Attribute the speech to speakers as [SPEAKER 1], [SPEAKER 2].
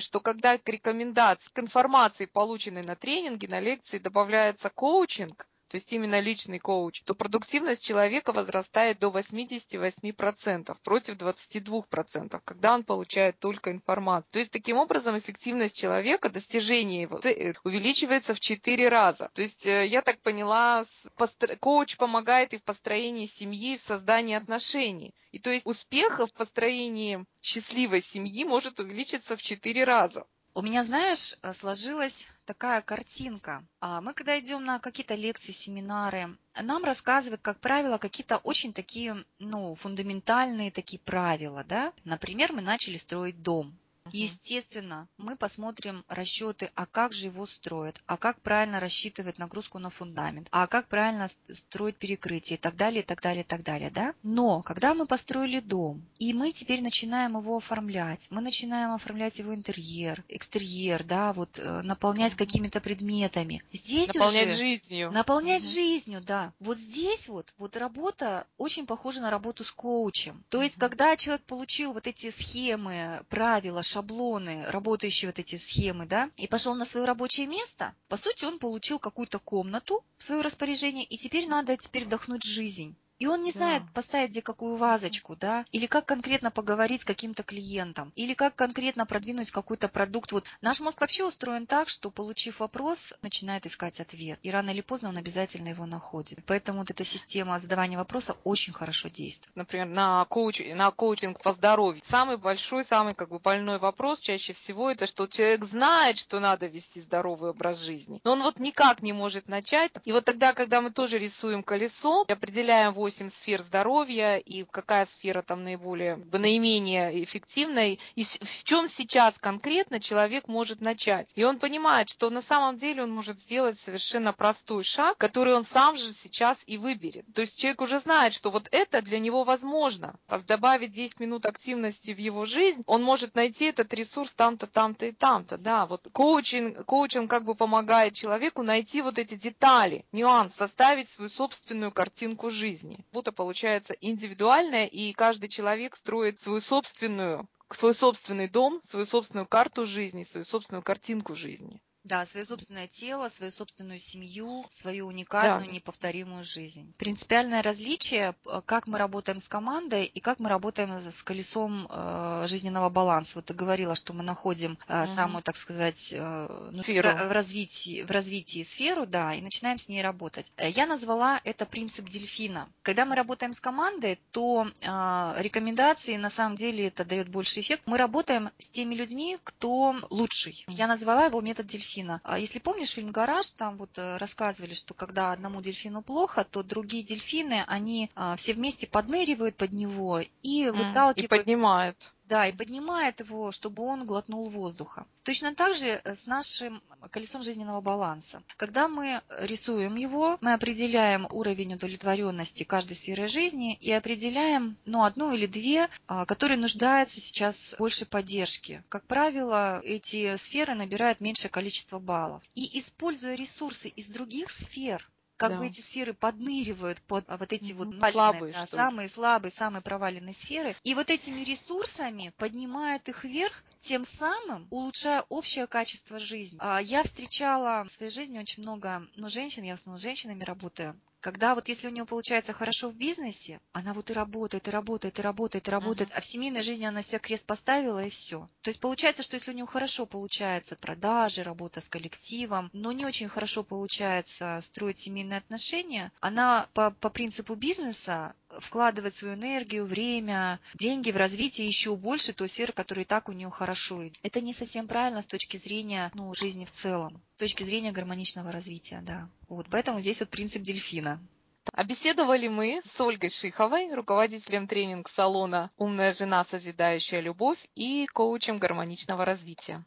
[SPEAKER 1] что когда к рекомендации, к информации, полученной на тренинге, на лекции, добавляется коучинг, то есть именно личный коуч, то продуктивность человека возрастает до 88% против 22%, когда он получает только информацию. То есть таким образом эффективность человека, достижение его увеличивается в 4 раза. То есть э, я так поняла, коуч помогает и в построении семьи, и в создании отношений. И то есть успех в построении счастливой семьи может увеличиться в 4 раза.
[SPEAKER 2] У меня, знаешь, э, сложилась такая картинка. А мы, когда идем на какие-то лекции, семинары, нам рассказывают, как правило, какие-то очень такие, ну, фундаментальные такие правила, да. Например, мы начали строить дом. Естественно, мы посмотрим расчеты, а как же его строят, а как правильно рассчитывать нагрузку на фундамент, а как правильно строить перекрытие и так далее, и так далее, и так далее, да? Но, когда мы построили дом, и мы теперь начинаем его оформлять, мы начинаем оформлять его интерьер, экстерьер, да, вот э, наполнять какими-то предметами. Здесь
[SPEAKER 1] наполнять
[SPEAKER 2] уже...
[SPEAKER 1] жизнью.
[SPEAKER 2] Наполнять угу. жизнью, да. Вот здесь вот, вот работа очень похожа на работу с коучем. То есть, когда человек получил вот эти схемы, правила, шаблоны, работающие вот эти схемы, да, и пошел на свое рабочее место, по сути, он получил какую-то комнату в свое распоряжение, и теперь надо теперь вдохнуть жизнь. И он не да. знает поставить где какую вазочку, да, или как конкретно поговорить с каким-то клиентом, или как конкретно продвинуть какой-то продукт. Вот наш мозг вообще устроен так, что получив вопрос, начинает искать ответ, и рано или поздно он обязательно его находит. Поэтому вот эта система задавания вопроса очень хорошо действует.
[SPEAKER 1] Например, на, коуч, на коучинг по здоровью. Самый большой, самый как бы больной вопрос чаще всего это, что человек знает, что надо вести здоровый образ жизни, но он вот никак не может начать. И вот тогда, когда мы тоже рисуем колесо, определяем 8 сфер здоровья и какая сфера там наиболее, наименее эффективной, и в чем сейчас конкретно человек может начать. И он понимает, что на самом деле он может сделать совершенно простой шаг, который он сам же сейчас и выберет. То есть человек уже знает, что вот это для него возможно. Добавить 10 минут активности в его жизнь, он может найти этот ресурс там-то, там-то и там-то. Да, вот коучинг, коучинг как бы помогает человеку найти вот эти детали, нюанс, составить свою собственную картинку жизни жизни. Работа получается индивидуальная, и каждый человек строит свою собственную свой собственный дом, свою собственную карту жизни, свою собственную картинку жизни.
[SPEAKER 2] Да, свое собственное тело, свою собственную семью, свою уникальную, да. неповторимую жизнь. Принципиальное различие, э, как мы работаем с командой и как мы работаем с колесом э, жизненного баланса. Вот ты говорила, что мы находим угу. самую, так сказать, ну, в, развитии, в развитии сферу, да, и начинаем с ней работать. Я назвала это принцип дельфина. Когда мы работаем с командой, то э, рекомендации, на самом деле, это дает больше эффект. Мы работаем с теми людьми, кто лучший. Я назвала его метод дельфина дельфина. А если помнишь фильм «Гараж», там вот э, рассказывали, что когда одному дельфину плохо, то другие дельфины, они а, все вместе подныривают под него и выталкивают... И
[SPEAKER 1] поднимают.
[SPEAKER 2] Да, и поднимает его, чтобы он глотнул воздуха. Точно так же э, с нашим колесом жизненного баланса. Когда мы рисуем его, мы определяем уровень удовлетворенности каждой сферы жизни и определяем ну, одну или две, а, которые нуждаются сейчас больше поддержки. Как правило, эти сферы набирают меньшее количество баллов. И используя ресурсы из других сфер, как да. бы эти сферы подныривают под а, вот эти вот
[SPEAKER 1] слабые,
[SPEAKER 2] да, самые слабые, самые проваленные сферы. И вот этими ресурсами поднимают их вверх, тем самым улучшая общее качество жизни. А, я встречала в своей жизни очень много ну, женщин, я в основном с женщинами работаю, когда вот если у нее получается хорошо в бизнесе, она вот и работает, и работает, и работает, и работает, uh-huh. а в семейной жизни она себе крест поставила и все. То есть получается, что если у нее хорошо получается продажи, работа с коллективом, но не очень хорошо получается строить семейные отношения, она по, по принципу бизнеса вкладывать свою энергию, время, деньги в развитие еще больше той сферы, которая и так у нее хорошо. Это не совсем правильно с точки зрения ну, жизни в целом, с точки зрения гармоничного развития, да. Вот, поэтому здесь вот принцип дельфина.
[SPEAKER 1] Обеседовали мы с Ольгой Шиховой, руководителем тренинг-салона «Умная жена. Созидающая любовь» и коучем гармоничного развития.